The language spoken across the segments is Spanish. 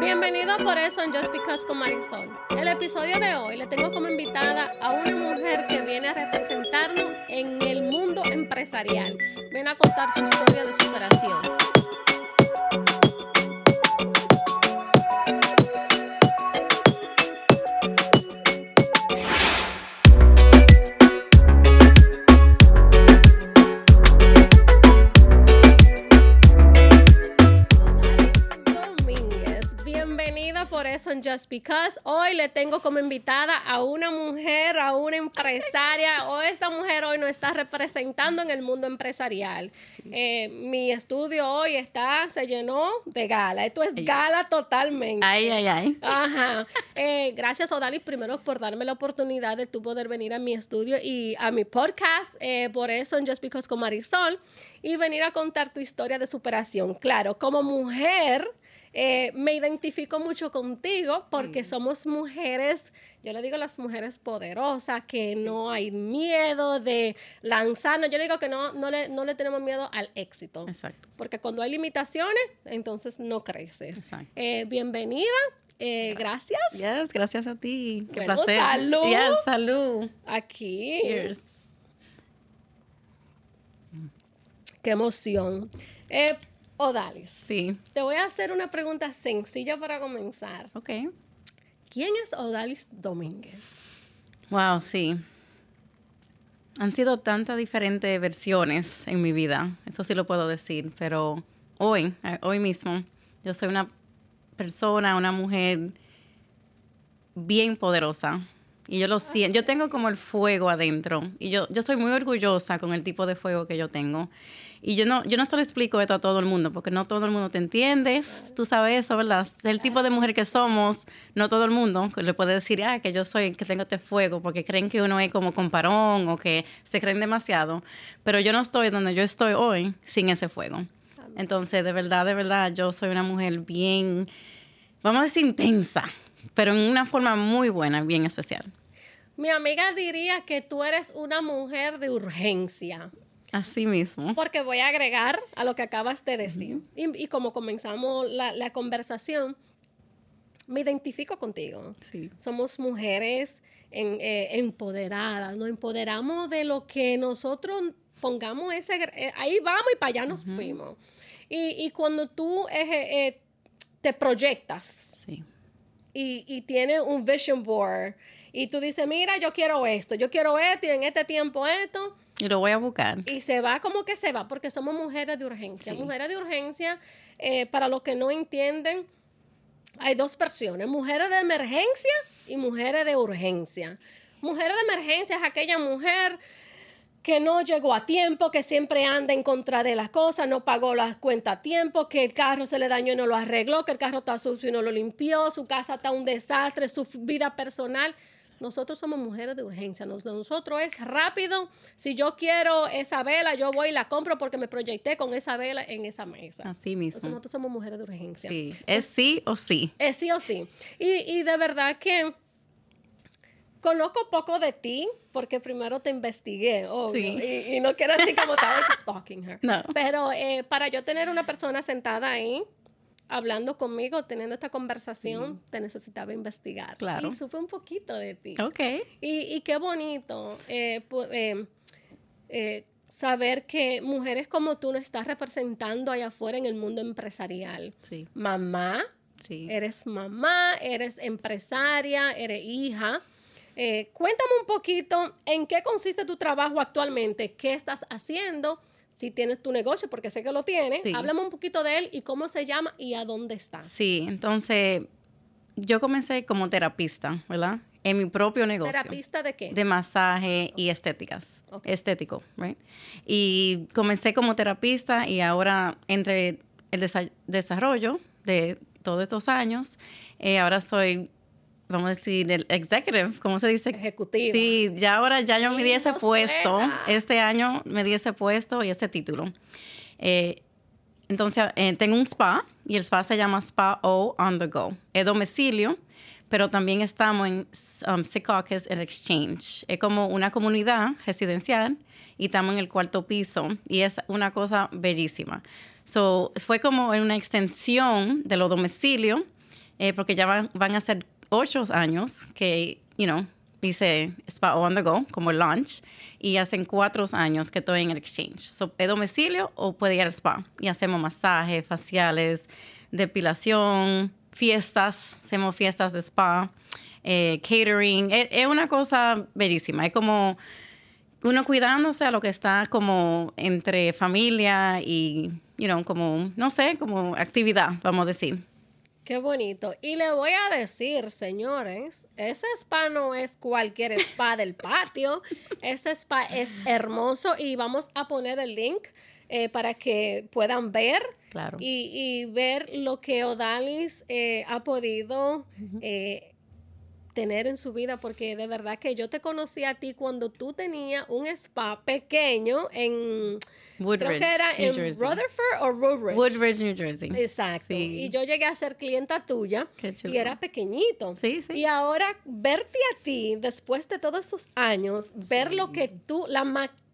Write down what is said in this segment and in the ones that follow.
Bienvenido por eso en Just Because con Marisol. El episodio de hoy le tengo como invitada a una mujer que viene a representarnos en el mundo empresarial. Viene a contar su historia de superación. Just Because. Hoy le tengo como invitada a una mujer, a una empresaria. O esta mujer hoy nos está representando en el mundo empresarial. Eh, mi estudio hoy está, se llenó de gala. Esto es gala totalmente. Ay, ay, ay. Ajá. Eh, gracias, Odalis, primero por darme la oportunidad de tú poder venir a mi estudio y a mi podcast, eh, por eso en Just Because con Marisol, y venir a contar tu historia de superación. Claro, como mujer, eh, me identifico mucho contigo porque somos mujeres, yo le digo las mujeres poderosas, que no hay miedo de lanzarnos. Yo le digo que no, no, le, no le tenemos miedo al éxito. Exacto. Porque cuando hay limitaciones, entonces no creces. Exacto. Eh, bienvenida. eh, gracias. Yes, gracias a ti. Un placer. salud. Yes, salud. Aquí. Cheers. Qué emoción. Eh, Odalis, Sí. te voy a hacer una pregunta sencilla para comenzar. Ok. ¿Quién es Odalis Domínguez? Wow, sí. Han sido tantas diferentes versiones en mi vida, eso sí lo puedo decir, pero hoy, eh, hoy mismo, yo soy una persona, una mujer bien poderosa. Y yo lo siento, yo tengo como el fuego adentro. Y yo, yo soy muy orgullosa con el tipo de fuego que yo tengo. Y yo no, yo no se lo explico esto a todo el mundo, porque no todo el mundo te entiende. Tú sabes eso, ¿verdad? El tipo de mujer que somos, no todo el mundo le puede decir, ah, que yo soy, que tengo este fuego, porque creen que uno es como comparón o que se creen demasiado. Pero yo no estoy donde yo estoy hoy sin ese fuego. Entonces, de verdad, de verdad, yo soy una mujer bien, vamos a decir, intensa, pero en una forma muy buena, bien especial. Mi amiga diría que tú eres una mujer de urgencia, Así mismo. porque voy a agregar a lo que acabas de decir. y, y como comenzamos la, la conversación, me identifico contigo. Sí. Somos mujeres en- eh, empoderadas, nos empoderamos de lo que nosotros pongamos ese... eh, ahí vamos y para allá nos fuimos. Y, y cuando tú eh, te proyectas. Y, y tienes un vision board y tú dices, mira, yo quiero esto, yo quiero esto y en este tiempo esto, Y lo voy a buscar. y se va como que se va, porque somos mujeres de urgencia. Sí. Mujeres de urgencia, eh, para los que no entienden, hay dos versiones, mujeres de emergencia y mujeres de urgencia. Mujeres de emergencia es aquella mujer que no llegó a tiempo, que siempre anda en contra de las cosas, no pagó las cuentas a tiempo, que el carro se le dañó y no lo arregló, que el carro está sucio y no lo limpió, su casa está un desastre, su vida personal. Nosotros somos mujeres de urgencia. Nos- Nosotros es rápido. Si yo quiero esa vela, yo voy y la compro porque me proyecté con esa vela en esa mesa. Así Entonces, mismo. nosotros somos mujeres de urgencia. Sí. ¿Es sí o sí? Es sí o sí. Y, y de verdad que conozco poco de ti porque primero te investigué, obvio, Sí. y, y no quiero decir como estaba stalking her. No. Pero eh, para yo tener una persona sentada ahí, hablando conmigo, teniendo esta conversación, te necesitaba investigar. Claro. Y supe un poquito de ti. Ok. Y, y qué bonito eh, eh, eh, saber que mujeres como tú nos estás representando allá afuera en el mundo empresarial. Sí. Mamá, Sí. eres mamá, eres empresaria, eres hija. Eh, cuéntame un poquito en qué consiste tu trabajo actualmente, qué estás haciendo, si tienes tu negocio, porque sé que lo tienes. Sí. Háblame un poquito de él y cómo se llama y a dónde está. Sí, entonces yo comencé como terapista, ¿verdad? En mi propio negocio. ¿Terapista de qué? De masaje y estéticas. Estético, right? Y comencé como terapista y ahora entre el desa- desarrollo de todos estos años, eh, ahora soy, vamos a decir, el executive, ¿cómo se dice? Ejecutiva. Sí, ya ahora ya yo me di ese puesto. suena. Este año me di ese puesto y ese título. Eh, entonces, eh, tengo un spa y el spa se llama Spa O On The Go. Es domicilio, pero también estamos en um, Secaucus and Exchange. Es como una comunidad residencial y estamos en el cuarto piso y es una cosa bellísima. So, fue como una extensión de los domicilios eh, porque ya van, van a ser ocho años que, you know, hice Spa On The Go como launch y hacen cuatro años que estoy en el exchange. So, ¿Es domicilio o puede ir al spa? Y hacemos masajes, faciales, depilación, fiestas, hacemos fiestas de spa, eh, catering. Es, es una cosa bellísima. Es como uno cuidándose a lo que está como entre familia y, you know, como, no sé, como actividad, vamos a decir. Qué bonito. Y le voy a decir, señores, ese spa no es cualquier spa del patio. Ese spa es hermoso y vamos a poner el link eh, para que puedan ver Claro. y, y ver lo que Odalis eh, ha podido eh, tener en su vida, porque de verdad que yo te conocí a ti cuando tú tenías un spa pequeño en, Woodridge, creo que era New en Jersey. Rutherford o Woodridge. Woodridge, New Jersey. Exacto. Sí. Y yo llegué a ser clienta tuya y era pequeñito. Sí, sí. Y ahora verte a ti, después de todos esos años, ver lo que tú, la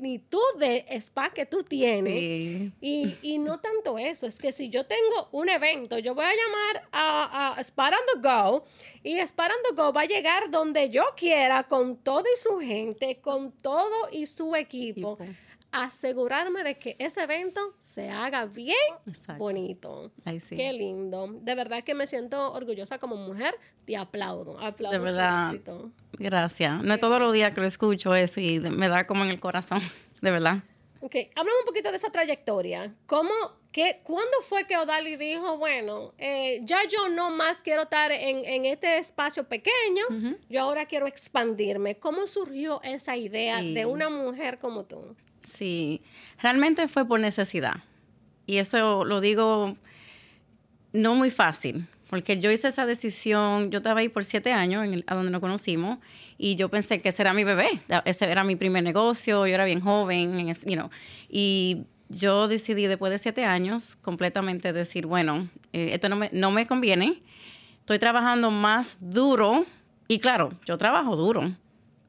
magnitud de spa que tú tienes. Sí. Y, y no tanto eso, es que si yo tengo un evento, yo voy a llamar a, a Spa on the Go y Spa on the Go va a llegar donde yo quiera con todo y su gente, con todo y su equipo. Equipo. Asegurarme de que ese evento se haga bien Exacto. bonito. Qué lindo. De verdad que me siento orgullosa como mujer. Te aplaudo. Aplaudo De tu verdad. éxito. Gracias. No es todos los días que lo escucho eso y me da como en el corazón, de verdad. Ok, háblame un poquito de esa trayectoria. ¿Cómo, qué, ¿Cuándo fue que Odali dijo, bueno, eh, ya yo no más quiero estar en, en este espacio pequeño, yo ahora quiero expandirme? ¿Cómo surgió esa idea Sí. de una mujer como tú? Sí, realmente fue por necesidad. Y eso lo digo no muy fácil, porque yo hice esa decisión, yo estaba ahí por siete años, en el- a donde nos conocimos, y yo pensé que ese era mi bebé, ese era mi primer negocio, yo era bien joven, you know, y yo decidí después de siete años completamente decir, bueno, eh, esto no me, no me conviene, estoy trabajando más duro, y claro, yo trabajo duro,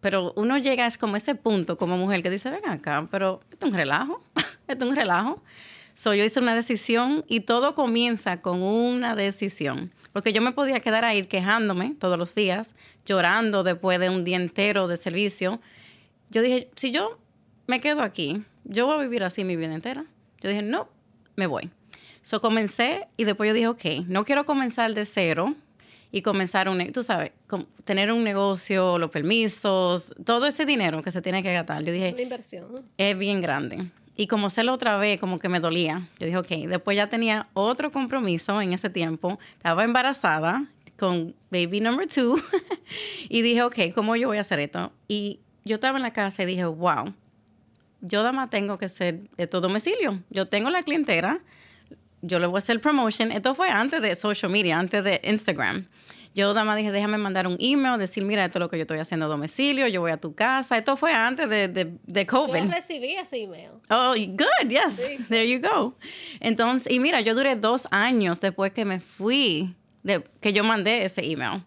pero uno llega es como ese punto como mujer que dice, ven acá, pero esto es un relajo, esto es un relajo. So, yo hice una decisión y todo comienza con una decisión. Porque yo me podía quedar ahí quejándome todos los días, llorando después de un día entero de servicio. Yo dije, si yo me quedo aquí, yo voy a vivir así mi vida entera. Yo dije, no, me voy. So comencé y después yo dije, ok, no quiero comenzar de cero y comenzar un, tú sabes, tener un negocio, los permisos, todo ese dinero que se tiene que gastar. Yo dije, La inversión. es bien grande. Y como hacerlo otra vez, como que me dolía. Yo dije, ok, después ya tenía otro compromiso en ese tiempo. Estaba embarazada con baby number two. y dije, ok, ¿cómo yo voy a hacer esto? Y yo estaba en la casa y dije, wow, yo nada más tengo que ser de todo domicilio. Yo tengo la clientela, yo le voy a hacer promotion. Esto fue antes de social media, antes de Instagram. Yo nada más dije, déjame mandar un email, decir, mira, esto es lo que yo estoy haciendo a domicilio, yo voy a tu casa. Esto fue antes de, de, de Yo COVID. recibí ese email. Oh, good, yes. Sí. There you go. Entonces, y mira, yo duré dos años después que me fui, de, que yo mandé ese email.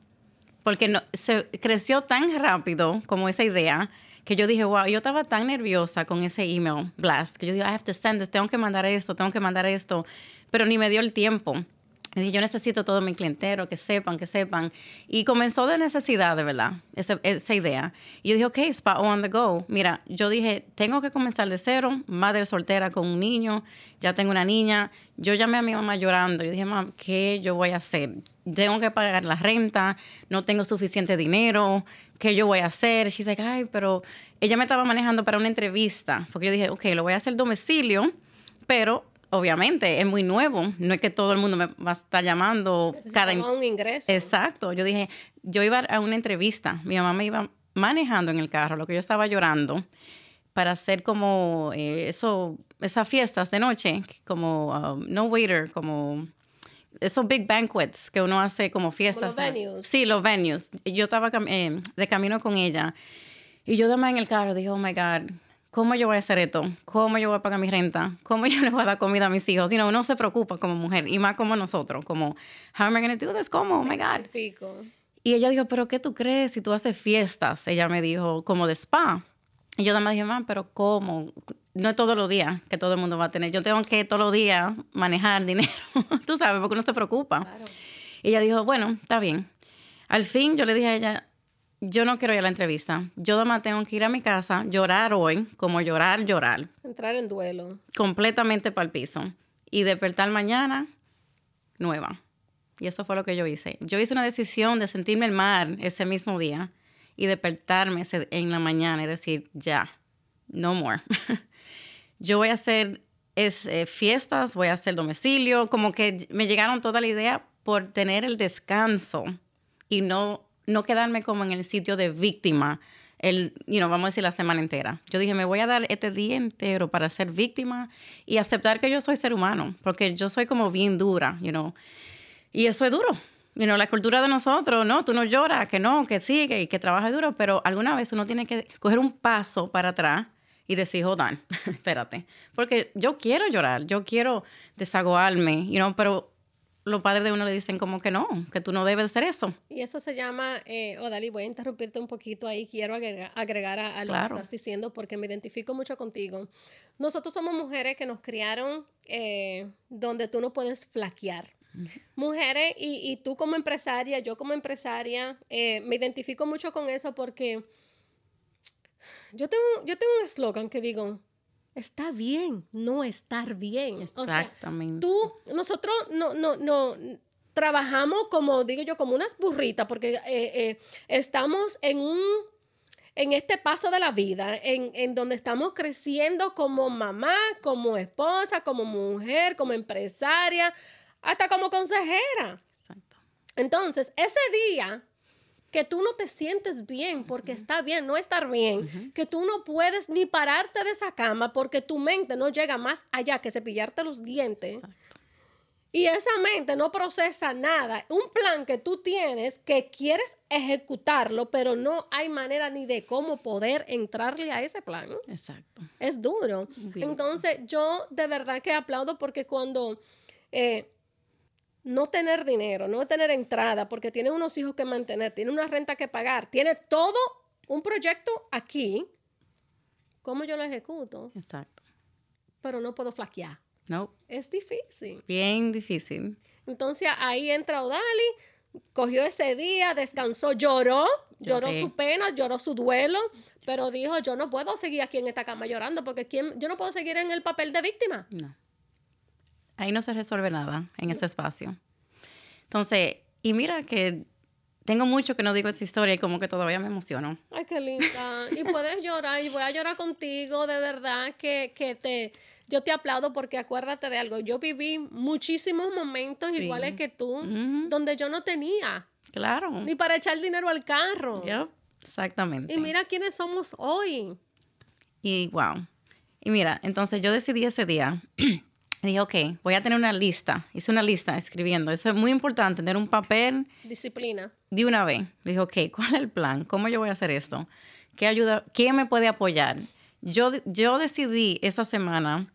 Porque no, se creció tan rápido como esa idea que yo dije, wow, yo estaba tan nerviosa con ese email blast, que yo digo, I have to send this, tengo que mandar esto, tengo que mandar esto, pero ni me dio el tiempo. Dije, yo necesito todo mi clientero, que sepan, que sepan. Y comenzó de necesidad, de verdad, esa, esa idea. Y yo dije, ok, Spa on the go. Mira, yo dije, tengo que comenzar de cero, madre soltera con un niño, ya tengo una niña. Yo llamé a mi mamá llorando. Yo dije, mamá, ¿qué yo voy a hacer? Tengo que pagar la renta, no tengo suficiente dinero, ¿qué yo voy a hacer? She's like, ay, pero ella me estaba manejando para una entrevista, porque yo dije, ok, lo voy a hacer domicilio, pero obviamente es muy nuevo, no es que todo el mundo me va a estar llamando cada... Necesitaba un ingreso. Exacto, yo dije, yo iba a una entrevista, mi mamá me iba manejando en el carro, lo que yo estaba llorando, para hacer como eh, eso, esas fiestas de noche, como um, no waiter, como esos big banquets que uno hace como fiestas. los venues. Sí, los venues. Yo estaba eh, de camino con ella y yo además en el carro dije, oh my God, ¿cómo yo voy a hacer esto? ¿Cómo yo voy a pagar mi renta? ¿Cómo yo le voy a dar comida a mis hijos? You know, uno se preocupa como mujer y más como nosotros, como, how am I going to do this? ¿Cómo? Oh my God. Y ella dijo, ¿pero qué tú crees si tú haces fiestas? Ella me dijo, como de spa. Y yo además dije, mamá, ¿pero cómo? No es todos los días que todo el mundo va a tener. Yo tengo que todos los días manejar dinero, tú sabes, porque uno se preocupa. Claro. Y ella dijo, bueno, está bien. Al fin yo le dije a ella, yo no quiero ir a la entrevista. Yo además tengo que ir a mi casa, llorar hoy, como llorar, llorar. Entrar en duelo. Completamente para el piso. Y despertar mañana nueva. Y eso fue lo que yo hice. Yo hice una decisión de sentirme el mar ese mismo día y despertarme en la mañana y decir, ya, no more. yo voy a hacer es, eh, fiestas, voy a hacer domicilio, como que me llegaron toda la idea por tener el descanso y no, no quedarme como en el sitio de víctima, el, you know, vamos a decir la semana entera. Yo dije, me voy a dar este día entero para ser víctima y aceptar que yo soy ser humano, porque yo soy como bien dura, you know. Y eso es duro. You know, la cultura de nosotros, ¿no? Tú no lloras, que no, que sí, que, que trabaja duro, pero alguna vez uno tiene que coger un paso para atrás y decir, hold on, espérate. Porque yo quiero llorar, yo quiero desaguarme, you know, pero los padres de uno le dicen como que no, que tú no debes hacer eso. Y eso se llama, eh, Odali, voy a interrumpirte un poquito ahí, quiero agregar, a, lo que estás diciendo porque me identifico mucho contigo. Nosotros somos mujeres que nos criaron eh, donde tú no puedes flaquear. Mujeres, y, y, tú como empresaria, yo como empresaria, eh, me identifico mucho con eso porque yo tengo, yo tengo un eslogan que digo, está bien no estar bien. Exactamente. tú, nosotros no, no, no trabajamos como, digo yo, como unas burritas, porque eh, eh, estamos en un, en este paso de la vida, en, en, donde estamos creciendo como mamá, como esposa, como mujer, como empresaria, hasta como consejera. Exacto. Entonces, ese día que tú no te sientes bien porque está bien no estar bien, que tú no puedes ni pararte de esa cama porque tu mente no llega más allá que cepillarte los dientes. Y esa mente no procesa nada. Un plan que tú tienes que quieres ejecutarlo, pero no hay manera ni de cómo poder entrarle a ese plan. Exacto. Es duro. Entonces, yo de verdad que aplaudo porque cuando eh, no tener dinero, no tener entrada, porque tiene unos hijos que mantener, tiene una renta que pagar, tiene todo un proyecto aquí, ¿cómo yo lo ejecuto? Exacto. Pero no puedo flaquear. No. Es difícil. Bien difícil. Entonces ahí entra Odali, cogió ese día, descansó, lloró, lloró su pena, lloró su duelo, pero dijo, yo no puedo seguir aquí en esta cama llorando porque ¿quién? yo no puedo seguir en el papel de víctima. No. Ahí no se resuelve nada en ese espacio. Entonces, y mira que tengo mucho que no digo esa historia y como que todavía me emociono. Ay, qué linda. Y puedes llorar y voy a llorar contigo, de verdad, que, que te... Yo te aplaudo porque acuérdate de algo. Yo viví muchísimos momentos iguales que tú, donde yo no tenía. Claro. Ni para echar dinero al carro. Yep. Exactamente. Y mira quiénes somos hoy. Y wow. Y mira, entonces yo decidí ese día dije, ok, voy a tener una lista. Hice una lista escribiendo. Eso es muy importante, tener un papel. Disciplina. De una vez. Dije, ok, ¿cuál es el plan? ¿Cómo yo voy a hacer esto? ¿Qué ayuda? ¿Quién me puede apoyar? Yo, yo decidí esta semana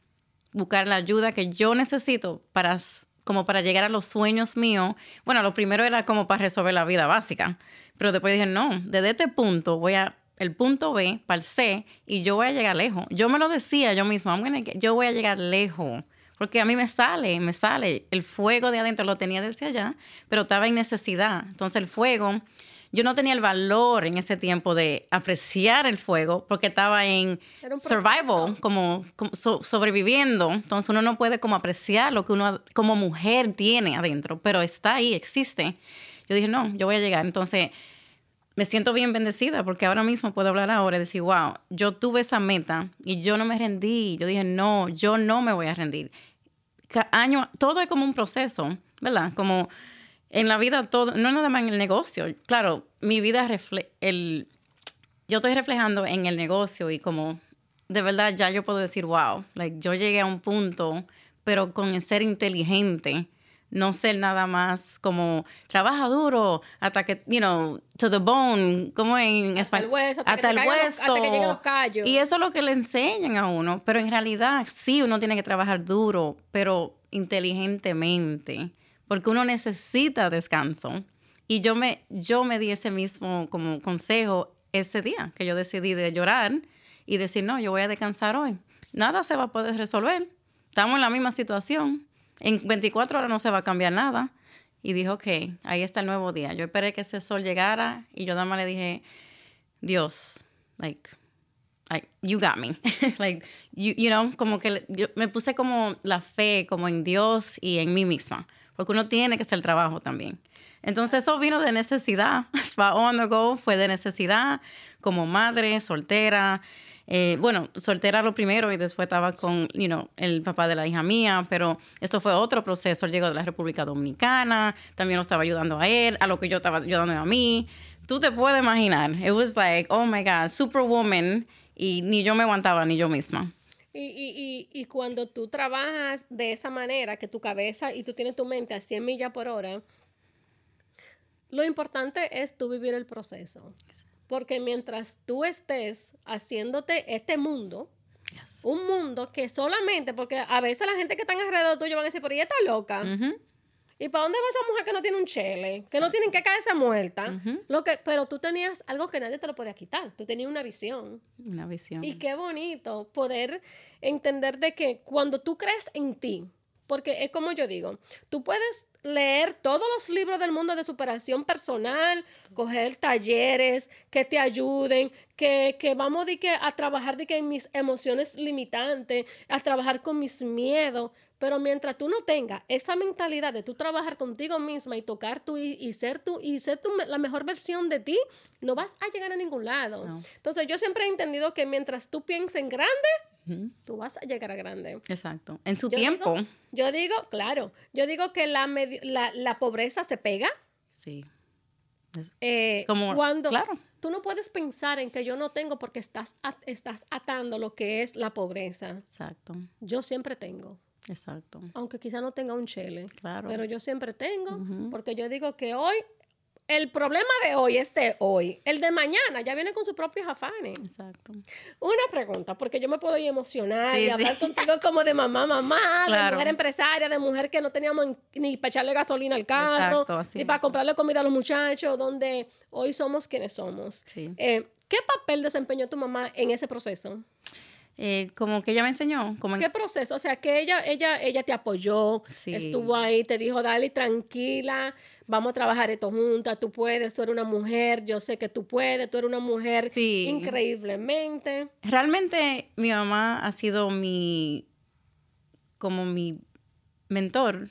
buscar la ayuda que yo necesito para como para llegar a los sueños míos. Bueno, lo primero era como para resolver la vida básica, pero después dije, no, desde este punto voy a el punto B para el C y yo voy a llegar lejos. Yo me lo decía yo misma, yo voy a llegar lejos. Porque a mí me sale, me sale. El fuego de adentro lo tenía desde allá, pero estaba en necesidad. Entonces el fuego, yo no tenía el valor en ese tiempo de apreciar el fuego porque estaba en survival, como, sobreviviendo. Entonces uno no puede como apreciar lo que uno como mujer tiene adentro, pero está ahí, existe. Yo dije, no, yo voy a llegar. Entonces me siento bien bendecida porque ahora mismo puedo hablar ahora y decir, wow, yo tuve esa meta y yo no me rendí. Yo dije, no, yo no me voy a rendir año, todo es como un proceso, ¿verdad? Como en la vida todo, no nada más en el negocio. Claro, mi vida el yo estoy reflejando en el negocio y como de verdad ya yo puedo decir, wow, like, yo llegué a un punto, pero con el ser inteligente, no ser nada más como trabaja duro hasta que, you know, to the bone, como en español. Hasta el hueso. hasta que lleguen los callos. Y eso es lo que le enseñan a uno. Pero en realidad, sí, uno tiene que trabajar duro, pero inteligentemente. Porque uno necesita descanso. Y yo me, yo me di ese mismo como consejo ese día que yo decidí de llorar y decir, no, yo voy a descansar hoy. Nada se va a poder resolver. Estamos en la misma situación en 24 horas no se va a cambiar nada. y dije, ok, ahí está el nuevo día. Yo esperé que ese sol llegara y yo nada más le dije, Dios, like, like you got me. like, you, you know, como que yo me puse como la fe, como en Dios y en mí misma. Porque uno tiene que hacer el trabajo también. Entonces eso vino de necesidad. Spa on the go fue de necesidad, como madre, soltera. Eh, bueno, soltera lo primero y después estaba con, el papá de la hija mía, pero esto fue otro proceso. Él llegó de la República Dominicana, también lo estaba ayudando a él, a lo que yo estaba ayudando a mí. Tú te puedes imaginar, it was like, oh my God, superwoman, y ni yo me aguantaba, ni yo misma. Y, y, y, y cuando tú trabajas de esa manera, que tu cabeza y tú tienes tu mente a 100 millas por hora, lo importante es tú vivir el proceso. Porque mientras tú estés haciéndote este mundo, un mundo que solamente, porque a veces la gente que está alrededor tuyo van a decir, pero ella está loca. ¿Y para dónde va esa mujer que no tiene un chele? Que no tienen que caerse muerta. Lo que, pero tú tenías algo que nadie te lo podía quitar. Tú tenías una visión. Una visión. Y qué bonito poder entender de que cuando tú crees en ti, porque es como yo digo, tú puedes leer todos los libros del mundo de superación personal, coger talleres que te ayuden, que, que vamos de que a trabajar de que en mis emociones limitantes, a trabajar con mis miedos, pero mientras tú no tengas esa mentalidad de tú trabajar contigo misma y tocar tú y, ser tú y ser tú la mejor versión de ti, no vas a llegar a ningún lado. Entonces yo siempre he entendido que mientras tú pienses en grande, tú vas a llegar a grande. Exacto. En su tiempo. yo digo, claro, yo digo que la, la, la pobreza se pega. Sí. Eh, como, cuando claro. tú no puedes pensar en que yo no tengo porque estás, estás atando lo que es la pobreza. Exacto. Yo siempre tengo. Exacto. Aunque quizá no tenga un chele. Claro. Pero yo siempre tengo, porque yo digo que hoy, el problema de hoy es de hoy. El de mañana ya viene con sus propios afanes. Exacto. Una pregunta, porque yo me puedo ir emocionar y hablar contigo como de mamá, mamá, de mujer empresaria, de mujer que no teníamos ni para echarle gasolina al carro, ni para comprarle comida a los muchachos, donde hoy somos quienes somos. Eh, ¿Qué papel desempeñó tu mamá en ese proceso? Eh, como que ella me enseñó. Como ¿Qué proceso? O sea, que ella, ella, ella te apoyó, estuvo ahí, te dijo, dale, tranquila, vamos a trabajar esto juntas, tú puedes, tú eres una mujer, yo sé que tú puedes, tú eres una mujer increíblemente. Realmente mi mamá ha sido mi, como mi mentor.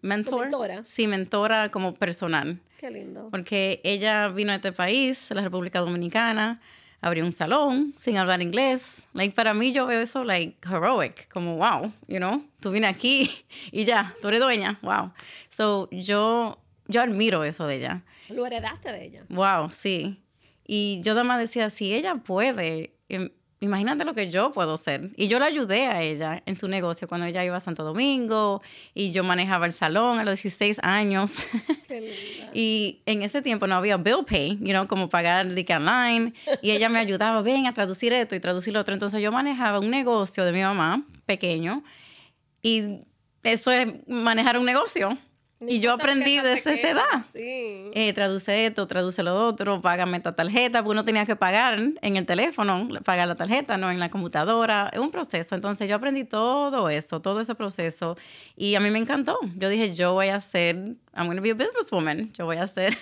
Mentor. mentora? Sí, mentora como personal. Qué lindo. Porque ella vino a este país, a la República Dominicana, abrió un salón sin hablar inglés. Like, para mí yo veo eso like heroic, como wow, you know, tú vienes aquí y ya, tú eres dueña, wow. So, yo, yo admiro eso de ella. Lo heredaste de ella. Wow, sí. Y yo además decía, si ella puede, em, imagínate lo que yo puedo hacer. Y yo la ayudé a ella en su negocio cuando ella iba a Santo Domingo y yo manejaba el salón a los 16 años. y en ese tiempo no había bill pay, you know, como pagar de online. Y ella me ayudaba, ven a traducir esto y traducir lo otro. Entonces yo manejaba un negocio de mi mamá, pequeño, y eso es manejar un negocio y yo aprendí desde esa edad. Sí. Eh, traduce esto, traduce lo otro, págame esta tarjeta, porque uno tenía que pagar en el teléfono, pagar la tarjeta, no en la computadora. Es un proceso. Entonces yo aprendí todo eso, todo ese proceso. Y a mí me encantó. Yo dije, yo voy a ser, I'm going to be a businesswoman. Yo voy a ser.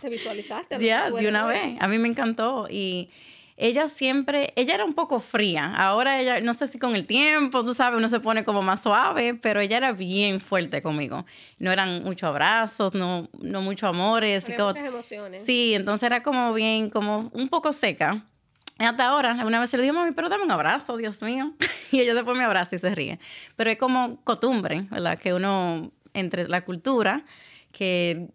¿Te visualizaste? Ya, de una vez. A mí me encantó. Y ella siempre, ella era un poco fría. Ahora ella, no sé si con el tiempo, tú sabes, uno se pone como más suave, pero ella era bien fuerte conmigo. No eran muchos abrazos, no, no muchos amores. y muchas emociones. Sí, entonces era como bien, como un poco seca. Hasta ahora, una vez le digo, mami, pero dame un abrazo, Dios mío. y ella después me abraza y se ríe. Pero es como costumbre, ¿verdad? Que uno, entre la cultura, que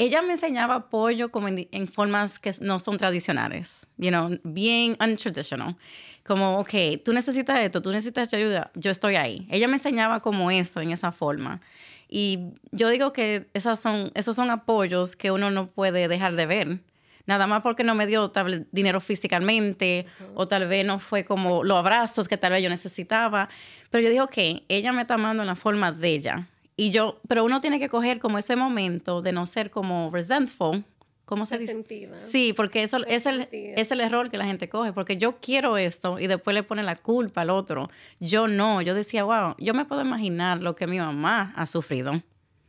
ella me enseñaba apoyo como en, formas que no son tradicionales, you know, bien untraditional. Como, ok, tú necesitas esto, tú necesitas ayuda, yo estoy ahí. Ella me enseñaba como eso, en esa forma. Y yo digo que esas son, esos son apoyos que uno no puede dejar de ver. Nada más porque no me dio tal dinero físicamente o tal vez no fue como los abrazos que tal vez yo necesitaba. Pero yo digo, ok, ella me está amando en la forma de ella y yo, pero uno tiene que coger como ese momento de no ser como resentful. ¿Cómo se dice? Sí, porque eso es el, es el error que la gente coge, porque yo quiero esto y después le pone la culpa al otro. Yo no, yo decía, wow, yo me puedo imaginar lo que mi mamá ha sufrido.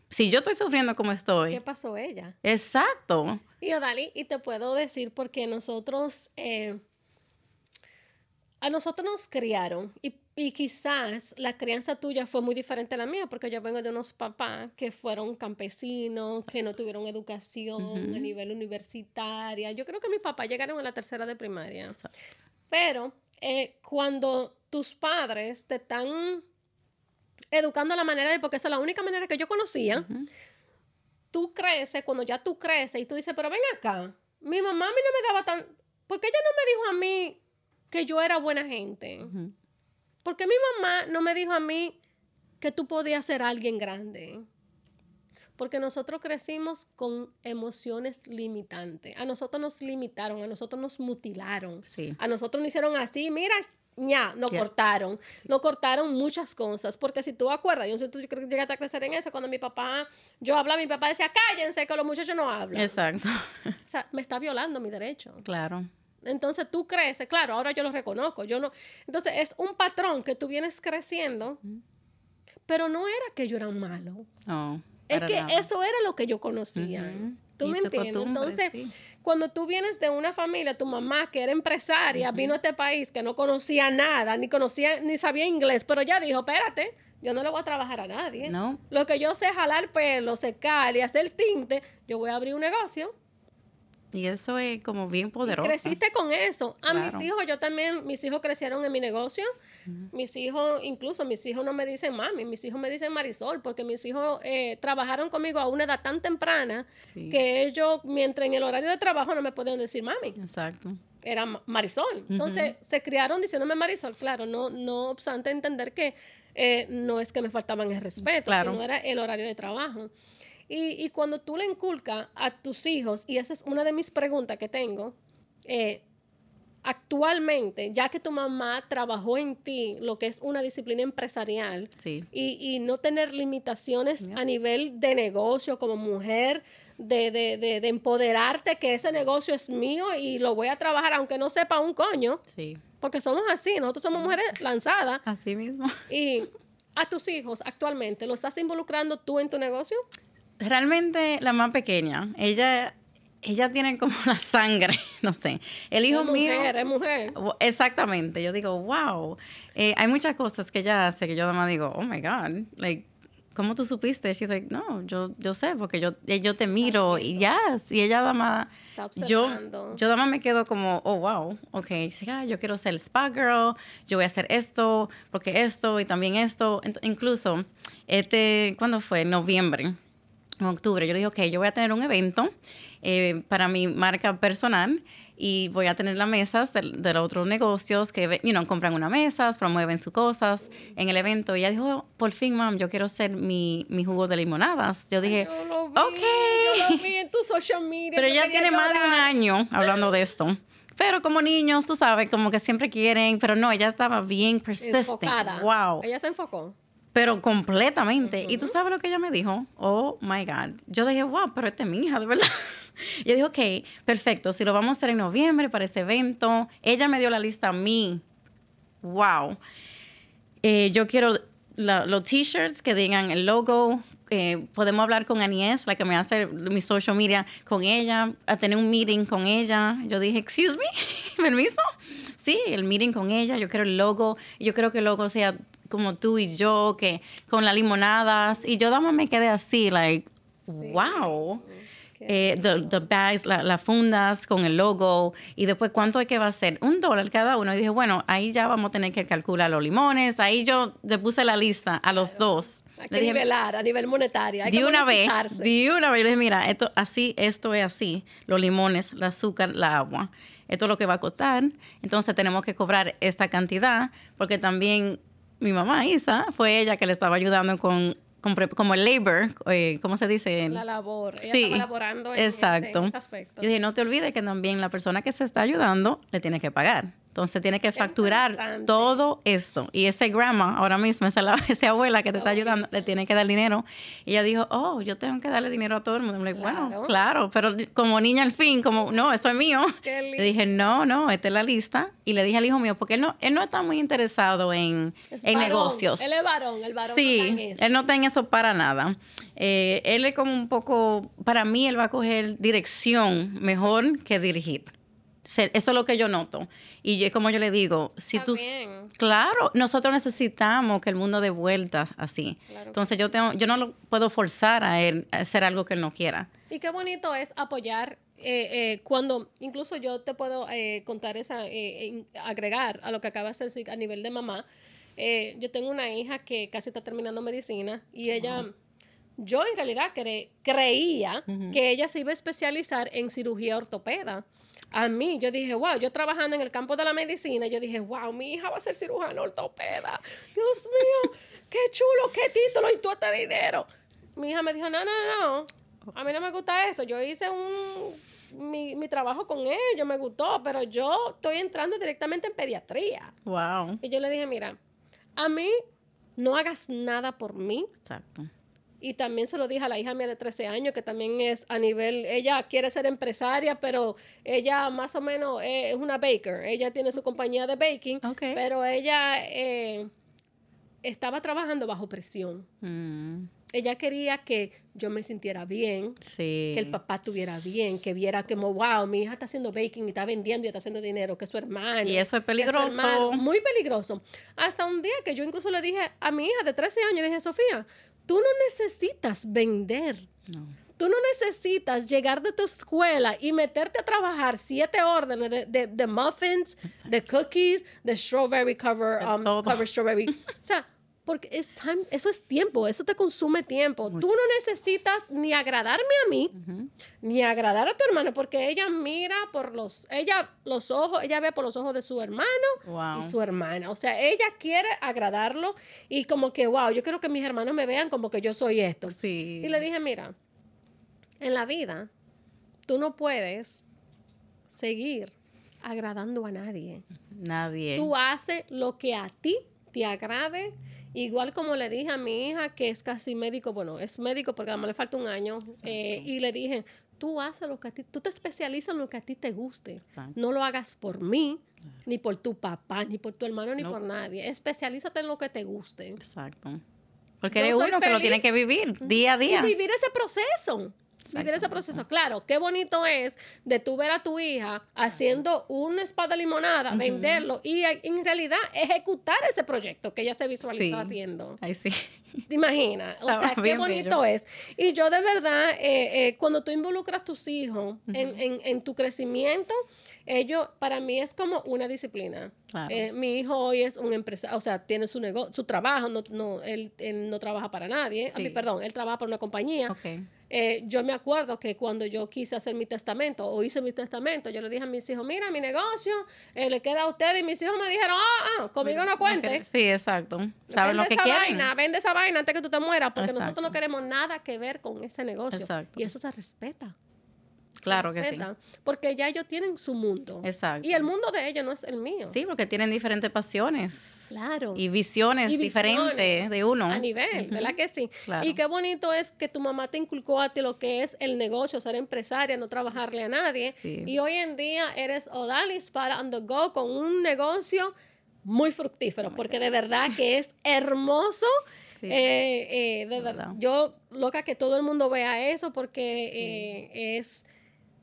si yo estoy sufriendo como estoy. ¿Qué pasó ella? Exacto. Y Odali, y te puedo decir porque nosotros, eh, a nosotros nos criaron y, y, quizás la crianza tuya fue muy diferente a la mía porque yo vengo de unos papás que fueron campesinos, que no tuvieron educación uh -huh. a nivel universitaria. Yo creo que mis papás llegaron a la tercera de primaria. Exacto. Pero eh, cuando tus padres te están educando a la manera de, porque esa es la única manera que yo conocía, uh -huh. tú creces, cuando ya tú creces y tú dices, pero ven acá, mi mamá a mí no me daba tan, ¿por qué ella no me dijo a mí que yo era buena gente? Uh -huh. ¿Por qué mi mamá no me dijo a mí que tú podías ser alguien grande? Porque nosotros crecimos con emociones limitantes. A nosotros nos limitaron, a nosotros nos mutilaron. Sí. A nosotros nos hicieron así, mira, ya, nos yeah. cortaron. Nos cortaron muchas cosas. Porque si tú acuerdas, yo no sé si tú llegaste a crecer en eso, cuando mi papá, yo hablaba, mi papá decía, cállense, que los muchachos no hablan. Exacto. O sea, me está violando mi derecho. Claro. Entonces tú creces, claro, ahora yo lo reconozco, yo no. Entonces es un patrón que tú vienes creciendo, mm. pero no era que yo era malo. No. Es que nada. eso era lo que yo conocía. Uh -huh. ¿Tú y me entiendes? Entonces, sí. cuando tú vienes de una familia, tu mamá que era empresaria, uh -huh. vino a este país que no conocía nada, ni conocía, ni sabía inglés, pero ya dijo, espérate, yo no le voy a trabajar a nadie. No. Lo que yo sé es jalar pelo, secar y hacer tinte, yo voy a abrir un negocio. Y eso es como bien poderoso. Creciste con eso. A claro. mis hijos, yo también, mis hijos crecieron en mi negocio. Uh -huh. Mis hijos, incluso mis hijos no me dicen mami, mis hijos me dicen Marisol, porque mis hijos eh, trabajaron conmigo a una edad tan temprana sí. que ellos, mientras en el horario de trabajo, no me podían decir mami. Exacto. Era Marisol. Entonces, uh -huh. se criaron diciéndome Marisol, claro, no, no obstante entender que eh, no es que me faltaban el respeto, claro. sino era el horario de trabajo. Y, y, cuando tú le inculcas a tus hijos, y esa es una de mis preguntas que tengo, eh, actualmente, ya que tu mamá trabajó en ti lo que es una disciplina empresarial sí. y, y, no tener limitaciones yeah. a nivel de negocio como mujer, de, de, de, de, empoderarte que ese negocio es mío y lo voy a trabajar aunque no sepa un coño. Sí. Porque somos así, nosotros somos mujeres lanzadas. Así mismo. Y a tus hijos actualmente, ¿lo estás involucrando tú en tu negocio? Realmente la más pequeña, ella ella tiene como la sangre, no sé. El hijo es mujer, mío. Es mujer, Exactamente. Yo digo, wow. Eh, hay muchas cosas que ella hace que yo nada más digo, oh my God, like, ¿cómo tú supiste? She's like, no, yo, yo sé, porque yo, yo te miro y ya, yes, y ella nada más. Yo, yo nada más me quedo como, oh, wow, ok, dice, ah, yo quiero ser spa girl, yo voy a hacer esto, porque esto y también esto. Incluso, este, ¿cuándo fue? Noviembre en octubre, yo dije, ok, yo voy a tener un evento eh, para mi marca personal y voy a tener las mesas de, de los otros negocios que, you know, compran unas mesas, promueven sus cosas en el evento. Y ella dijo, por fin, mam, yo quiero hacer mi, mi jugo de limonadas. Yo dije, yo lo vi, ok. Yo lo vi en tu social media. Pero ella tiene más de un año hablando de esto. Pero como niños, tú sabes, como que siempre quieren, pero no, ella estaba bien persistente. Enfocada. Wow. Ella se enfocó. Pero completamente. Uh -huh. Y tú sabes lo que ella me dijo. Oh my God. Yo dije, wow, pero esta es mi hija, de verdad. Yo dije, ok, perfecto. Si lo vamos a hacer en noviembre para ese evento. Ella me dio la lista a mí. Wow. Eh, yo quiero la, los t-shirts que digan el logo. Eh, podemos hablar con Anies, la que me hace mi social media, con ella, a tener un meeting con ella. Yo dije, excuse me, permiso. Sí, el meeting con ella. Yo quiero el logo. Yo creo que el logo sea como tú y yo, que con las limonadas. Y yo dama me quedé así, like, sí. wow. Eh, the, the, bags, las la fundas con el logo. Y después, ¿cuánto hay que va a ser? Un dólar cada uno. Y dije, bueno, ahí ya vamos a tener que calcular los limones. Ahí yo le puse la lista a los claro. dos. Hay que dije, nivelar a nivel monetario. Hay de que una vez, de una vez. Le dije, mira, esto, así, esto es así. Los limones, el azúcar, la agua. Esto es lo que va a costar. Entonces tenemos que cobrar esta cantidad. Porque también mi mamá, Isa, fue ella que le estaba ayudando con, como el labor, eh, ¿cómo se dice? La labor. Ella sí, estaba elaborando en, exacto. Ese, en ese aspecto. Yo dije, no te olvides que también la persona que se está ayudando le tiene que pagar. Entonces tiene que facturar todo esto. Y ese grandma, ahora mismo, esa, la- esa abuela que te está ayudando, le tiene que dar dinero. Y ella dijo, oh, yo tengo que darle dinero a todo el mundo. Claro. Bueno, claro, pero como niña al fin, como, no, esto es mío. Le dije, no, no, esta es la lista. Y le dije al hijo mío, porque él no, él no está muy interesado en, Es en varón. negocios. Él es varón, el varón. no está en Sí, eso. él no está en eso para nada. Eh, él es como un poco, para mí, él va a coger dirección mejor que dirigir. Eso es lo que yo noto. Y yo, como yo le digo, si Está tú... bien. Claro, nosotros necesitamos que el mundo dé vueltas así. Claro Entonces yo, tengo, yo no lo puedo forzar a él a hacer algo que él no quiera. Y qué bonito es apoyar eh, eh, cuando, incluso yo te puedo eh, contar esa, eh, agregar a lo que acabas de decir a nivel de mamá. Eh, yo tengo una hija que casi está terminando medicina y ella, yo en realidad cre- creía que ella se iba a especializar en cirugía ortopeda. A mí, yo dije, wow, yo trabajando en el campo de la medicina, yo dije, wow, mi hija va a ser cirujana ortopeda. Dios mío, qué chulo, qué título y todo este dinero. Mi hija me dijo, no, no, no, a mí no me gusta eso. Yo hice un, mi, mi trabajo con ellos, me gustó, pero yo estoy entrando directamente en pediatría. Wow. Y yo le dije, mira, a mí no hagas nada por mí. Exacto. Y también se lo dije a la hija mía de 13 años, que también es a nivel, ella quiere ser empresaria, pero ella más o menos es una baker. Ella tiene su compañía de baking, pero ella eh, estaba trabajando bajo presión. Mm, Ella quería que yo me sintiera bien, sí. que el papá estuviera bien, que viera como, wow, mi hija está haciendo baking y está vendiendo y está haciendo dinero, que su hermano. Y eso es su hermano. peligroso. Muy peligroso. Hasta un día que yo incluso le dije a mi hija de 13 años, le dije, Sofía, tú no necesitas vender. No. Tú no necesitas llegar de tu escuela y meterte a trabajar siete órdenes de, de- de muffins, de cookies, de strawberry cover, um, cover strawberry. O sea, porque es time, eso es tiempo, eso te consume tiempo. Mucho. Tú no necesitas ni agradarme a mí, ni agradar a tu hermano, porque ella mira por los, ella, los ojos, ella ve por los ojos de su hermano Wow. y su hermana. O sea, ella quiere agradarlo y como que, wow, yo quiero que mis hermanos me vean como que yo soy esto. Sí. Y le dije, mira, en la vida tú no puedes seguir agradando a nadie. Nadie. Tú haces lo que a ti te agrade. Igual como le dije a mi hija, que es casi médico, bueno, es médico porque además le falta un año, eh, y le dije, tú haces lo que a ti, tú te especializas en lo que a ti te guste. Exacto. No lo hagas por mí, ni por tu papá, ni por tu hermano, ni No. por nadie. Especialízate en lo que te guste. Exacto. Porque Yo eres uno que lo tiene que vivir día a Y día. vivir ese proceso. Vivir ese proceso. Claro, qué bonito es de tú ver a tu hija haciendo una espada de limonada, venderlo y eh, en realidad ejecutar ese proyecto que ella se visualiza Sí. haciendo. Ay, sí. ¿Te imaginas? O sea, qué bonito bello. es. Y yo de verdad, eh, eh, cuando tú involucras a tus hijos en, en- en tu crecimiento, ellos, para mí es como una disciplina. Claro. Eh, mi hijo hoy es un empresario, o sea, tiene su negocio, su trabajo, no, no, él, él no trabaja para nadie, a mí, perdón, él trabaja para una compañía. Ok. Eh, yo me acuerdo que cuando yo quise hacer mi testamento o hice mi testamento, yo le dije a mis hijos, mira, mi negocio eh, le queda a ustedes y mis hijos me dijeron, ah, ah, conmigo no cuente. Sí, exacto. Saben lo Vende que esa quieren. Vaina, vende esa vaina antes que tú te mueras, porque nosotros no queremos nada que ver con ese negocio. Exacto. Y eso se respeta. Claro que sí. Porque ya ellos tienen su mundo. Exacto. Y el mundo de ellos no es el mío. Sí, porque tienen diferentes pasiones Claro. y visiones Y visiones diferentes de uno. A nivel. ¿verdad que sí? Claro. Y qué bonito es que tu mamá te inculcó a ti lo que es el negocio, ser empresaria, no trabajarle a nadie. Sí. Y hoy en día eres Odalis para on the go con un negocio muy fructífero, porque de verdad que es hermoso. Sí. Eh, eh, de Verdad. verdad. Yo loca que todo el mundo vea eso porque eh, es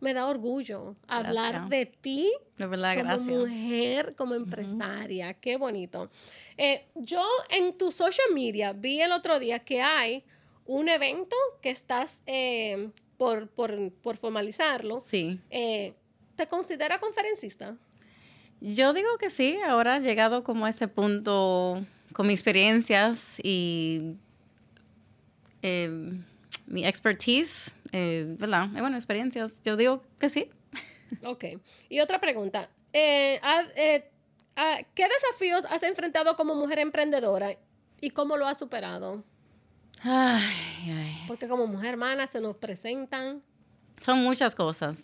me da orgullo hablar Gracias. de ti verdad, como gracias. mujer, como empresaria. Qué bonito. Eh, yo en tu social media vi el otro día que hay un evento que estás eh, por, por, por formalizarlo. Sí. Eh, ¿Te considera conferencista? Yo digo que sí, ahora he llegado como a ese punto con mis experiencias y mi expertise, eh, ¿verdad? Eh, bueno, experiencias, yo digo que sí. Ok. Y otra pregunta. Eh, eh, ¿Qué desafíos has enfrentado como mujer emprendedora y cómo lo has superado? Ay, ay. Porque como mujer hermana se nos presentan. Son muchas cosas.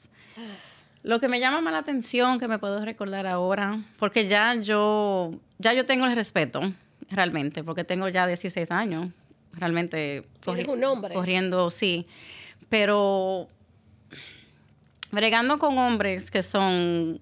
Lo que me llama más la atención, que me puedo recordar ahora, porque ya yo, ya yo tengo el respeto, realmente, porque tengo ya 16 años, realmente. Eres un hombre. Corriendo, sí. Pero bregando con hombres que son,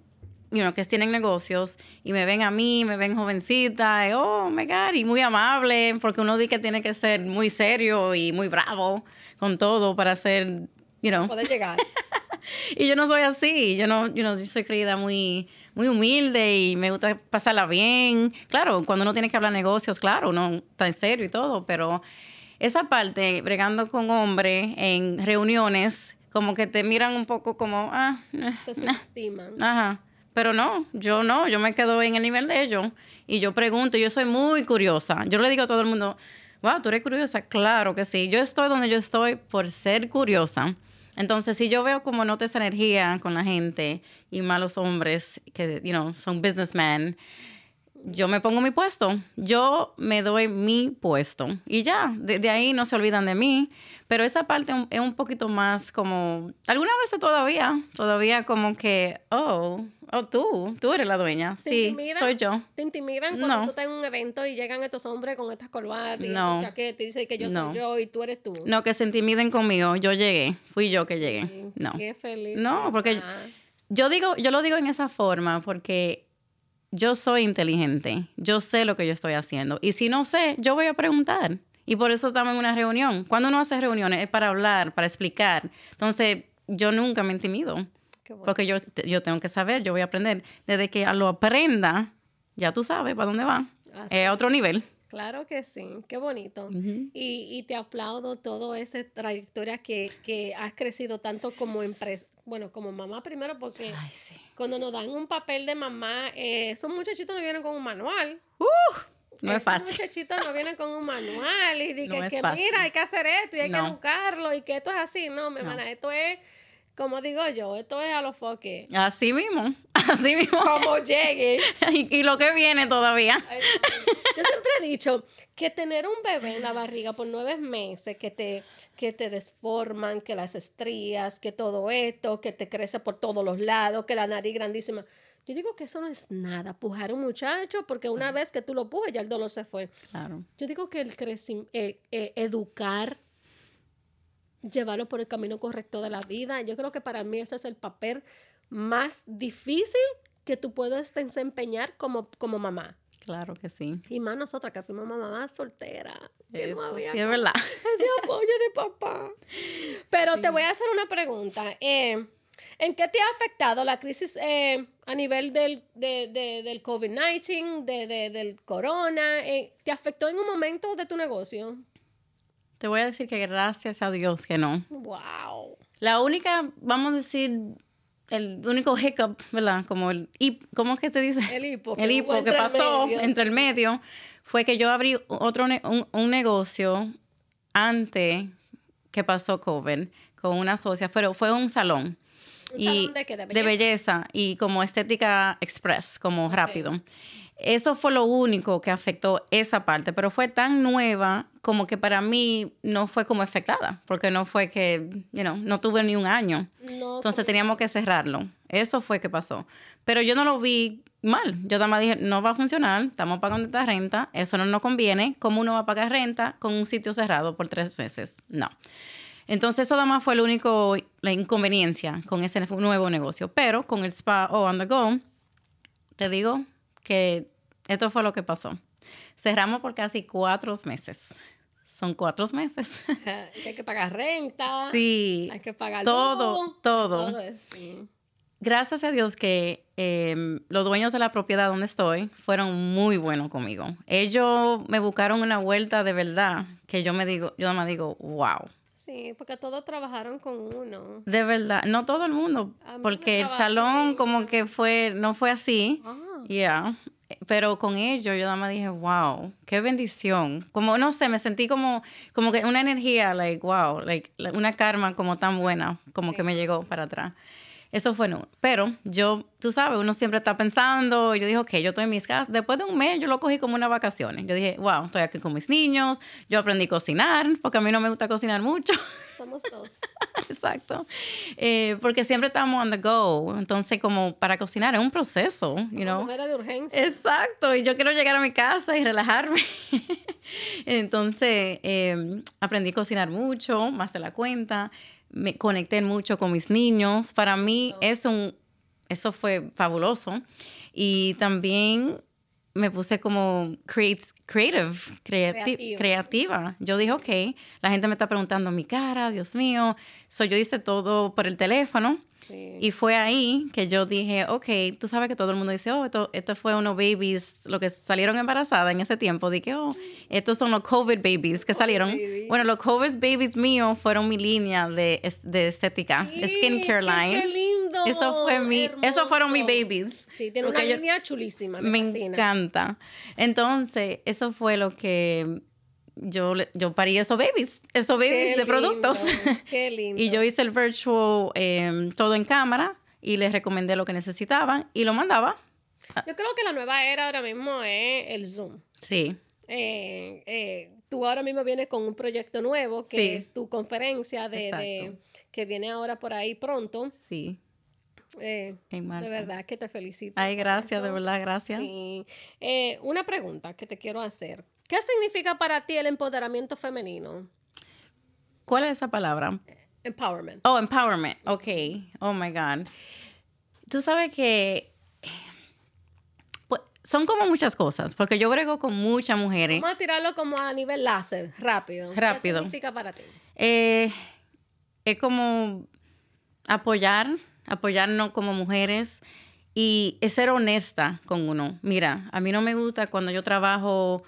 you know, que tienen negocios y me ven a mí, me ven jovencita, y, oh my God, y muy amable, porque uno dice que tiene que ser muy serio y muy bravo con todo para ser, you know. Poder llegar. y yo no soy así, yo no, you know, yo soy creída muy, muy humilde y me gusta pasarla bien. Claro, cuando uno tiene que hablar negocios, claro, uno está en serio y todo, pero esa parte, bregando con hombres en reuniones, como que te miran un poco como, ah, eh, te subestiman. Ajá. Pero no, yo no, yo me quedo en el nivel de ellos y yo pregunto, yo soy muy curiosa. Yo le digo a todo el mundo, wow, tú eres curiosa. Claro que sí, yo estoy donde yo estoy por ser curiosa. Entonces, si yo veo como nota esa energía con la gente y malos hombres que, you know, son businessmen, yo me pongo mi puesto, yo me doy mi puesto y ya, de, ahí no se olvidan de mí, pero esa parte es un poquito más como, alguna vez todavía, todavía como que, oh, oh, tú, tú eres la dueña, sí, soy yo. ¿Te intimidan cuando tú estás en un evento y llegan estos hombres con estas corbatas y no. chaquetas y dicen que yo soy yo y tú eres tú? No, que se intimiden conmigo, yo llegué, fui yo que llegué, no. Qué feliz. No, porque yo digo, yo lo digo en esa forma porque yo soy inteligente, yo sé lo que yo estoy haciendo. Y si no sé, yo voy a preguntar. Y por eso estamos en una reunión. Cuando uno hace reuniones es para hablar, para explicar. Entonces, yo nunca me intimido. Porque yo, yo tengo que saber, yo voy a aprender. Desde que lo aprenda, ya tú sabes para dónde va. Es otro nivel. Claro que sí, qué bonito. y, y, te aplaudo toda esa trayectoria que, que has crecido tanto como empresa, bueno, como mamá primero, porque cuando nos dan un papel de mamá, eh, esos muchachitos no vienen con un manual. Uh, no es fácil. Esos muchachitos no vienen con un manual y dicen que, mira, hay que hacer esto y hay que educarlo y que esto es así. No, mi hermana, esto es como digo yo, esto es a los foques. Así mismo, así mismo. Como llegue. y, lo que viene todavía. Yo siempre he dicho que tener un bebé en la barriga por nueve meses, que te, que te desforman, que las estrías, que todo esto, que te crece por todos los lados, que la nariz grandísima. Yo digo que eso no es nada, pujar a un muchacho, porque una vez que tú lo pujas, ya el dolor se fue. Claro. Yo digo que el eh, eh, educar llevarlo por el camino correcto de la vida. Yo creo que para mí ese es el papel más difícil que tú puedes desempeñar como, como mamá. Claro que sí. Y más nosotras que fuimos mamá soltera. Que no había sí, es verdad. Ese apoyo de papá. Pero te voy a hacer una pregunta. Eh, ¿En qué te ha afectado la crisis eh, a nivel del, de, del COVID-19, de, del corona? Eh, ¿Te afectó en un momento de tu negocio? Te voy a decir que gracias a Dios que no. Wow. La única, vamos a decir, el único hiccup, ¿verdad? Como el ¿cómo es que se dice? El hipo. El hipo que pasó entre el medio fue que yo abrí otro un, negocio antes que pasó COVID con una socia, pero fue un salón. ¿Un y salón de, qué, de, belleza? y como estética express, como rápido. Eso fue lo único que afectó esa parte, pero fue tan nueva como que para mí no fue como afectada, porque no fue que, you know, no tuve ni un año. Entonces teníamos que cerrarlo. Eso fue que pasó. Pero yo no lo vi mal. Yo nada más dije, no va a funcionar, estamos pagando esta renta, eso no nos conviene. ¿Cómo uno va a pagar renta con un sitio cerrado por tres meses? No. Entonces eso nada más fue lo único, la inconveniencia con ese nuevo negocio. Pero con el spa o on the go, te digo que esto fue lo que pasó. Cerramos por casi cuatro meses. Son cuatro meses. hay que pagar renta. Sí. Hay que pagar todo, todo. todo sí. Gracias a Dios que em, los dueños de la propiedad donde estoy fueron muy buenos conmigo. Ellos me buscaron una vuelta de verdad que yo me digo, yo nada más digo, wow. Sí, porque todos trabajaron con uno. De verdad, no todo el mundo, porque el salón como que fue, no fue así. Ah. Ya pero con ellos yo nada más dije, wow, qué bendición. Como, no sé, me sentí como, como que una energía, like, wow, like, una karma como tan buena, como que me llegó para atrás. Eso fue no. Pero yo, tú sabes, uno siempre está pensando, yo dije, ok, yo estoy en mis casas. Después de un mes, yo lo cogí como unas vacaciones. Yo dije, wow, estoy aquí con mis niños, yo aprendí a cocinar, porque a mí no me gusta cocinar mucho. Somos dos. Exacto. Eh, porque siempre estamos on the go. Entonces, como para cocinar es un proceso, you know. Mujer de urgencia. Exacto, y yo quiero llegar a mi casa y relajarme. Entonces, eh, aprendí a cocinar mucho, más de la cuenta me conecté mucho con mis niños. Para mí es un, eso fue fabuloso. Y también me puse como create, creative, creativa. Yo dije, ok, la gente me está preguntando mi cara, Dios mío. So, yo hice todo por el teléfono. Y fue ahí que yo dije, ok, tú sabes que todo el mundo dice, oh, esto, esto fue unos babies, lo que salieron embarazadas en ese tiempo. Dije, oh, estos son los COVID babies que salieron. Bueno, los COVID babies míos fueron mi línea de, de estética, skincare line. Qué lindo. Eso fue mi, eso fueron mis babies. Sí, tiene una línea chulísima. Me, me encanta. Entonces, eso fue lo que yo, yo parí esos babies, esos babies de productos. Qué lindo. y yo hice el virtual em, todo en cámara y les recomendé lo que necesitaban y lo mandaba. Yo creo que la nueva era ahora mismo es el Zoom. Sí. Eh, eh, tú ahora mismo vienes con un proyecto nuevo que es tu conferencia de, que viene ahora por ahí pronto. Sí. Eh, de verdad que te felicito. Ay, gracias, de verdad, gracias. Sí. una pregunta que te quiero hacer. ¿Qué significa para ti el empoderamiento femenino? ¿Cuál es esa palabra? Empowerment. Oh, empowerment. Ok. Oh my God. Tú sabes que pues, son como muchas cosas, porque yo brego con muchas mujeres. Vamos a tirarlo como a nivel láser, rápido. Rápido. ¿Qué significa para ti? Eh, es como apoyar, apoyarnos como mujeres y es ser honesta con uno. Mira, a mí no me gusta cuando yo trabajo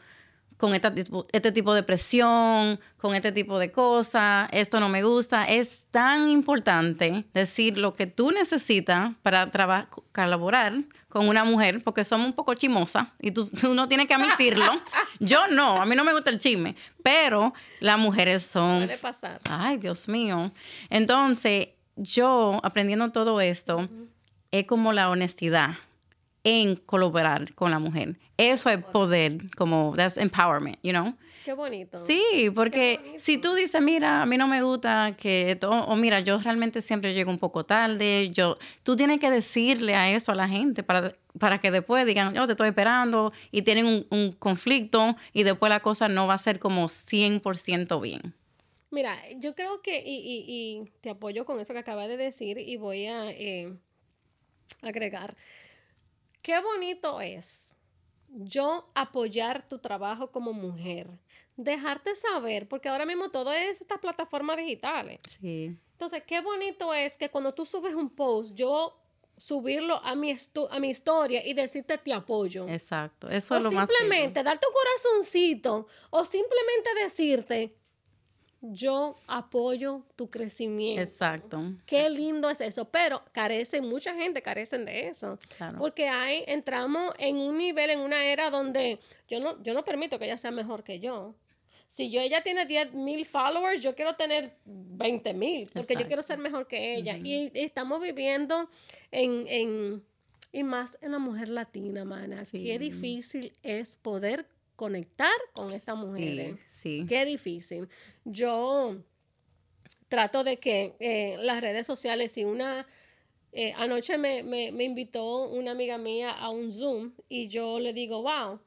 con este tipo de presión, con este tipo de cosas, esto no me gusta. Es tan importante decir lo que tú necesitas para colaborar con una mujer, porque somos un poco chimosas y tú, no tienes que admitirlo. Yo no, a mí no me gusta el chisme, pero las mujeres son... Puede pasar. Ay, Dios mío. Entonces, yo aprendiendo todo esto, es como la honestidad en colaborar con la mujer. Eso es poder, como that's empowerment, you know? Qué bonito. Sí, porque si tú dices, mira, a mí no me gusta que, o mira, yo realmente siempre llego un poco tarde, yo, tú tienes que decirle a eso a la gente para, para que después digan, yo te estoy esperando y tienen un, un conflicto y después la cosa no va a ser como 100% bien. Mira, yo creo que, y, y, y, te apoyo con eso que acabas de decir y voy a eh, agregar Qué bonito es yo apoyar tu trabajo como mujer, dejarte saber, porque ahora mismo todo es estas plataformas digitales. Sí. Entonces, qué bonito es que cuando tú subes un post, yo subirlo a mi, a mi historia y decirte te apoyo. Exacto, eso es lo más. Simplemente dar tu corazoncito o simplemente decirte yo apoyo tu crecimiento. Exacto. Qué lindo es eso, pero carecen, mucha gente carecen de eso. Claro. Porque hay, entramos en un nivel, en una era donde yo no, yo no permito que ella sea mejor que yo. Si yo ella tiene 10 mil followers, yo quiero tener 20 mil, porque yo quiero ser mejor que ella. y, estamos viviendo en, en, y más en la mujer latina, mana. Qué difícil es poder conectar con esta mujer. Sí, Qué difícil. Yo trato de que eh, las redes sociales, si una... Eh, anoche me, me, me, invitó una amiga mía a un Zoom y yo le digo, wow,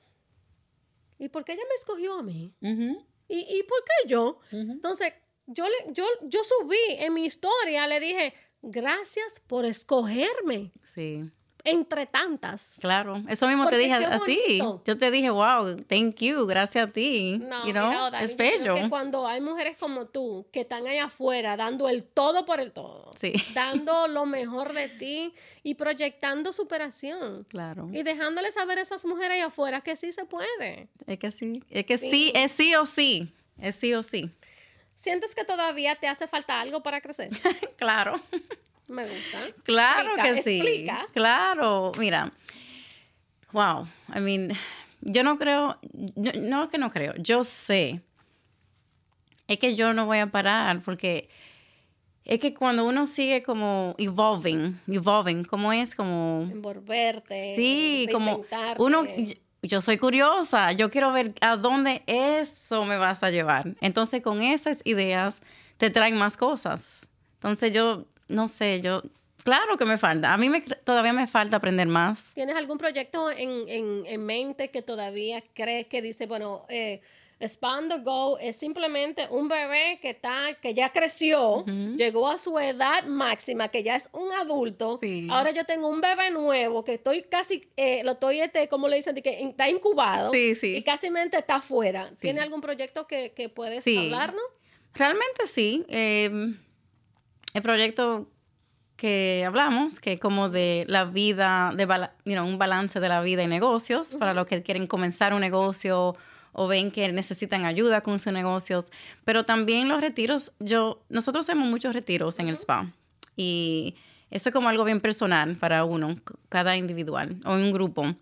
¿y por qué ella me escogió a mí? ¿Y, ¿Y por qué yo? Entonces, yo, le, yo, yo subí en mi historia, le dije, gracias por escogerme. Sí entre tantas. Claro, eso mismo te dije a, ti. Yo te dije, wow, thank you, gracias a ti. No, you know, es bello. Que cuando hay mujeres como tú que están allá afuera dando el todo por el todo, sí. dando lo mejor de ti y proyectando superación. Claro. Y dejándole saber a esas mujeres allá afuera que sí se puede. Es que sí, es que sí, es sí o sí, es sí o sí. ¿Sientes que todavía te hace falta algo para crecer? claro. Me gusta. Claro que sí. Explica. Claro, mira. Wow, I mean, yo no creo, no que no creo, yo sé. Es que yo no voy a parar porque es que cuando uno sigue como evolving, evolving, ¿cómo es? Como... Envolverte. Sí, como uno, yo soy curiosa, yo quiero ver a dónde eso me vas a llevar. Entonces con esas ideas te traen más cosas. Entonces yo, no sé, yo, claro que me falta. A mí me, todavía me falta aprender más. ¿Tienes algún proyecto en, en, en mente que todavía crees que dice, bueno, eh, Expand Go es simplemente un bebé que está, que ya creció, llegó a su edad máxima, que ya es un adulto. Ahora yo tengo un bebé nuevo que estoy casi, eh, lo estoy, este, como le dicen, que está incubado y casi está afuera. ¿Tiene algún proyecto que, que puedes hablarnos? Realmente sí. Em, el proyecto que hablamos, que como de la vida, de un balance de la vida y negocios, para los que quieren comenzar un negocio o ven que necesitan ayuda con sus negocios. Pero también los retiros, yo, nosotros hacemos muchos retiros en el spa y eso es como algo bien personal para uno, cada individual o un grupo.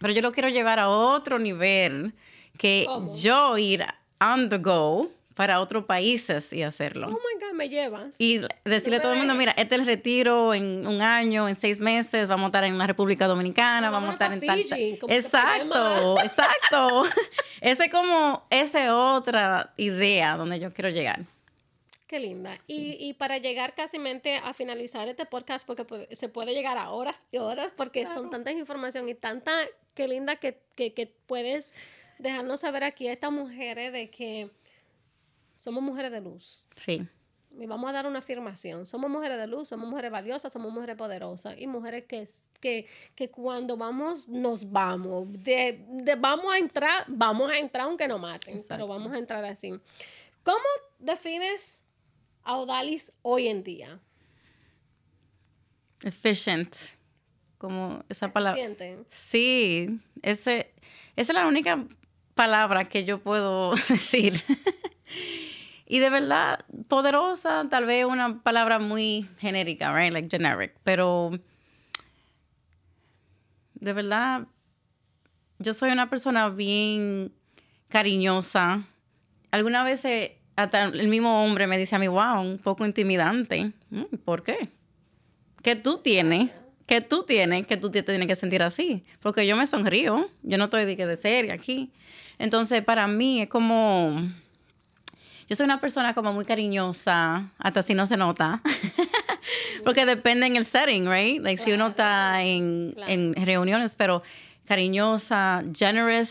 Pero yo lo quiero llevar a otro nivel que yo ir on the go para otros países y hacerlo. Oh my God, me llevas. Y decirle a todo el mundo, mira, este es el retiro en un año, en seis meses, vamos a estar en la República Dominicana, vamos a estar en tal... Exacto, exacto. Ese es como, esa otra idea donde yo quiero llegar. Qué linda. Y, y, para llegar casi a finalizar este podcast, porque se puede llegar a horas y horas, porque son tantas información y tanta, qué linda que, que, que puedes dejarnos saber aquí a estas mujeres de que somos mujeres de luz. Sí. Y vamos a dar una afirmación. Somos mujeres de luz, somos mujeres valiosas, somos mujeres poderosas y mujeres que, que, que cuando vamos, nos vamos. De, vamos a entrar, vamos a entrar aunque nos maten, pero vamos a entrar así. ¿Cómo defines a Odalis hoy en día? Efficient. Como esa palabra. Sí, ese, esa es la única palabra que yo puedo decir. Y de verdad, poderosa, tal vez una palabra muy genérica, right? Like generic. Pero de verdad, yo soy una persona bien cariñosa. Alguna vez hasta el mismo hombre me dice a mí, wow, un poco intimidante. Mm, ¿Por qué? ¿Qué tú tienes? ¿Qué tú tienes que tú te tienes que sentir así? Porque yo me sonrío, yo no estoy de, de serie aquí. Entonces, para mí es como yo soy una persona como muy cariñosa, hasta si no se nota. Porque depende en el setting, right? Like si uno está en, en reuniones, pero cariñosa, generous.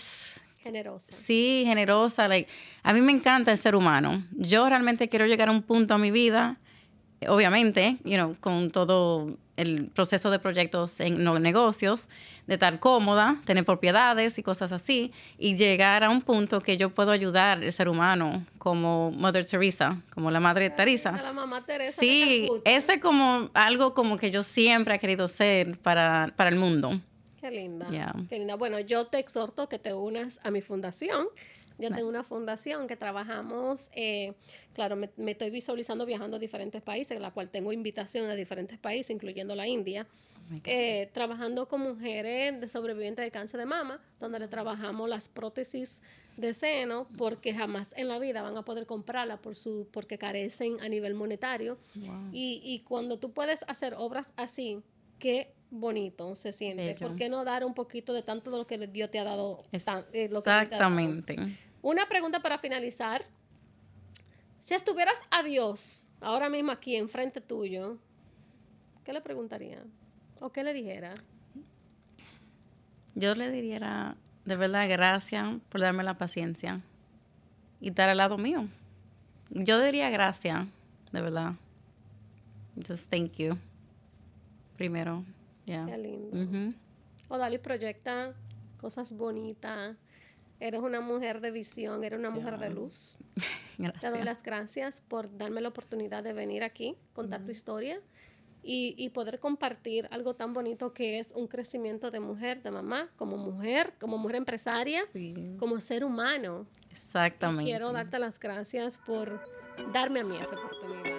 Generosa. Sí, generosa. Like, a mí me encanta el ser humano. Yo realmente quiero llegar a un punto a mi vida, obviamente, you know, con todo el proceso de proyectos en los negocios, de estar cómoda, tener propiedades y cosas así, y llegar a un punto que yo puedo ayudar al ser humano, como Mother Teresa, como la Madre Teresa. La mamá Teresa. Sí, ese es como algo como que yo siempre he querido ser para, para el mundo. Qué linda. Qué linda. Bueno, yo te exhorto que te unas a mi fundación yo tengo una fundación que trabajamos, eh, claro, me, estoy visualizando viajando a diferentes países, la cual tengo invitación a diferentes países, incluyendo la India, eh, trabajando con mujeres de sobrevivientes de cáncer de mama, donde le trabajamos las prótesis de seno, porque jamás en la vida van a poder comprarla por su, porque carecen a nivel monetario. Y, y cuando tú puedes hacer obras así, qué bonito se siente. ¿Por qué no dar un poquito de tanto de lo que Dios te ha dado? Eh, Exactamente. Una pregunta para finalizar. Si estuvieras a Dios ahora mismo aquí enfrente tuyo, ¿qué le preguntaría? ¿O qué le dijera? Yo le diría, de verdad, gracias por darme la paciencia y estar al lado mío. Yo diría gracias, de verdad. Just thank you. Primero, Qué lindo. Dali proyecta cosas bonitas Eres una mujer de visión, eres una mujer de luz. Te doy las gracias por darme la oportunidad de venir aquí, contar tu historia y, y, poder compartir algo tan bonito que es un crecimiento de mujer, de mamá, como mujer, como mujer empresaria, como ser humano. Exactamente. quiero darte las gracias por darme a mí esa oportunidad.